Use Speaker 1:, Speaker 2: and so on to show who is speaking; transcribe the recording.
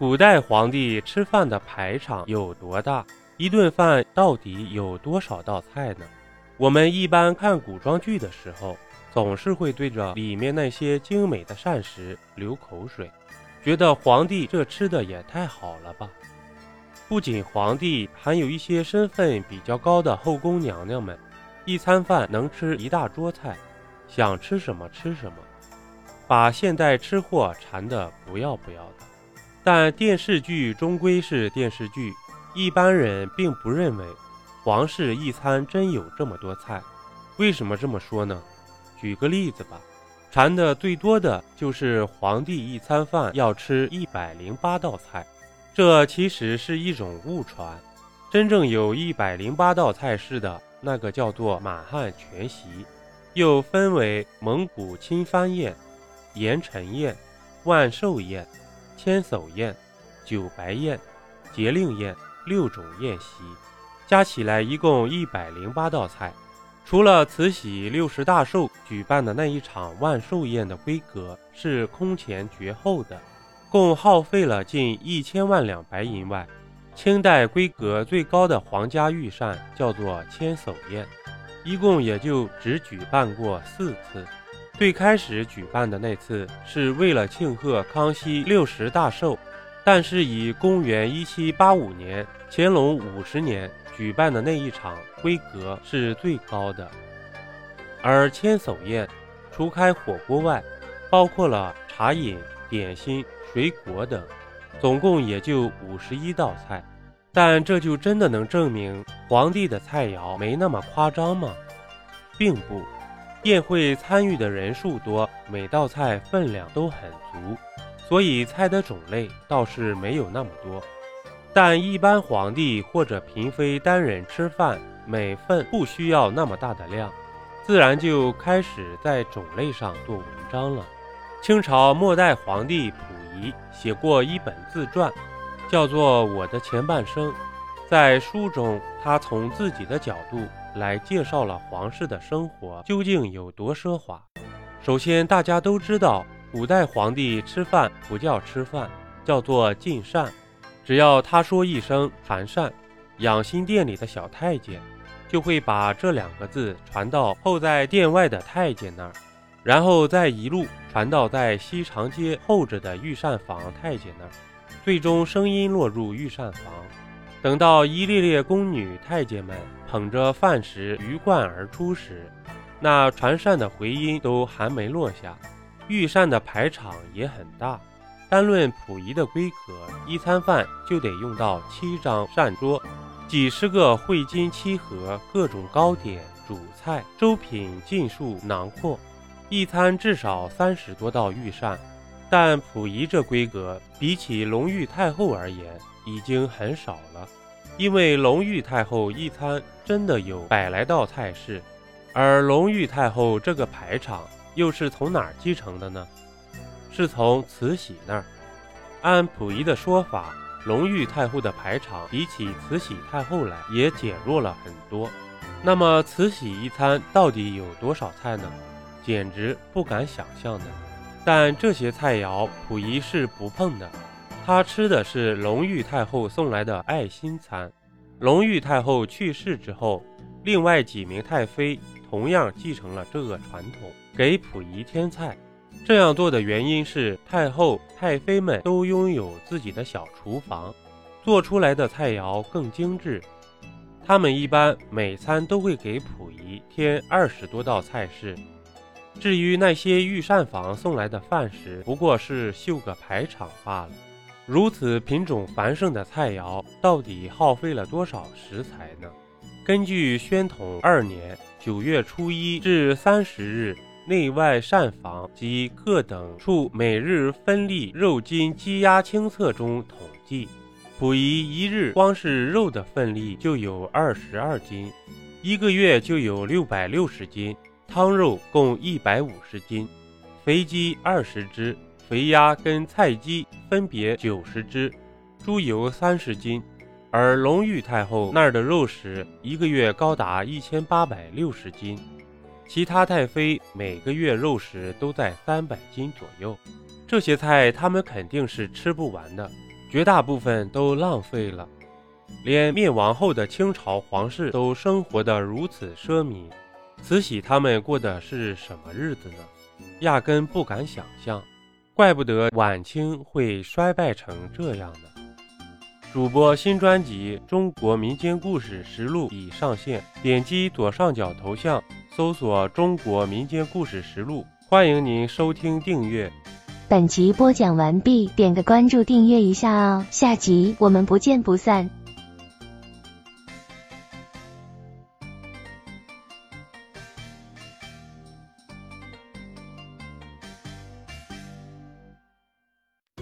Speaker 1: 古代皇帝吃饭的排场有多大？一顿饭到底有多少道菜呢？我们一般看古装剧的时候，总是会对着里面那些精美的膳食流口水，觉得皇帝这吃的也太好了吧。不仅皇帝，还有一些身份比较高的后宫娘娘们，一餐饭能吃一大桌菜，想吃什么吃什么，把现代吃货馋得不要不要的。但电视剧终归是电视剧，一般人并不认为皇室一餐真有这么多菜。为什么这么说呢？举个例子吧，馋的最多的就是皇帝一餐饭要吃一百零八道菜。这其实是一种误传，真正有一百零八道菜式的那个叫做满汉全席，又分为蒙古亲藩宴、严陈宴、万寿宴、千叟宴、九白宴、节令宴六种宴席，加起来一共一百零八道菜。除了慈禧六十大寿举办的那一场万寿宴的规格是空前绝后的。共耗费了近一千万两白银外，清代规格最高的皇家御膳叫做千叟宴，一共也就只举办过四次。最开始举办的那次是为了庆贺康熙六十大寿，但是以公元一七八五年乾隆五十年举办的那一场规格是最高的。而千叟宴除开火锅外，包括了茶饮、点心。水果等，总共也就五十一道菜，但这就真的能证明皇帝的菜肴没那么夸张吗？并不，宴会参与的人数多，每道菜分量都很足，所以菜的种类倒是没有那么多。但一般皇帝或者嫔妃单人吃饭，每份不需要那么大的量，自然就开始在种类上做文章了。清朝末代皇帝溥仪。写过一本自传，叫做《我的前半生》。在书中，他从自己的角度来介绍了皇室的生活究竟有多奢华。首先，大家都知道，古代皇帝吃饭不叫吃饭，叫做进膳。只要他说一声“传膳”，养心殿里的小太监就会把这两个字传到候在殿外的太监那儿。然后再一路传到在西长街候着的御膳房太监那儿，最终声音落入御膳房。等到一列列宫女太监们捧着饭食鱼贯而出时，那传膳的回音都还没落下。御膳的排场也很大，单论溥仪的规格，一餐饭就得用到七张膳桌，几十个会金漆盒，各种糕点、主菜、粥品尽数囊括。一餐至少三十多道御膳，但溥仪这规格比起隆裕太后而言已经很少了，因为隆裕太后一餐真的有百来道菜式，而隆裕太后这个排场又是从哪儿继承的呢？是从慈禧那儿。按溥仪的说法，隆裕太后的排场比起慈禧太后来也减弱了很多。那么慈禧一餐到底有多少菜呢？简直不敢想象的，但这些菜肴溥仪是不碰的，他吃的是隆裕太后送来的爱心餐。隆裕太后去世之后，另外几名太妃同样继承了这个传统，给溥仪添菜。这样做的原因是太后、太妃们都拥有自己的小厨房，做出来的菜肴更精致。他们一般每餐都会给溥仪添二十多道菜式。至于那些御膳房送来的饭食，不过是绣个排场罢了。如此品种繁盛的菜肴，到底耗费了多少食材呢？根据宣统二年九月初一至三十日内外膳房及各等处每日分例肉斤鸡鸭清册中统计，溥仪一日光是肉的分例就有二十二斤，一个月就有六百六十斤。汤肉共一百五十斤，肥鸡二十只，肥鸭跟菜鸡分别九十只，猪油三十斤。而隆裕太后那儿的肉食一个月高达一千八百六十斤，其他太妃每个月肉食都在三百斤左右。这些菜他们肯定是吃不完的，绝大部分都浪费了。连灭亡后的清朝皇室都生活得如此奢靡，慈禧他们过的是什么日子呢？压根不敢想象。怪不得晚清会衰败成这样呢。主播新专辑《中国民间故事实录》已上线，点击左上角头像，搜索《中国民间故事实录》，欢迎您收听订阅。
Speaker 2: 本集播讲完毕，点个关注，订阅一下哦，下集我们不见不散。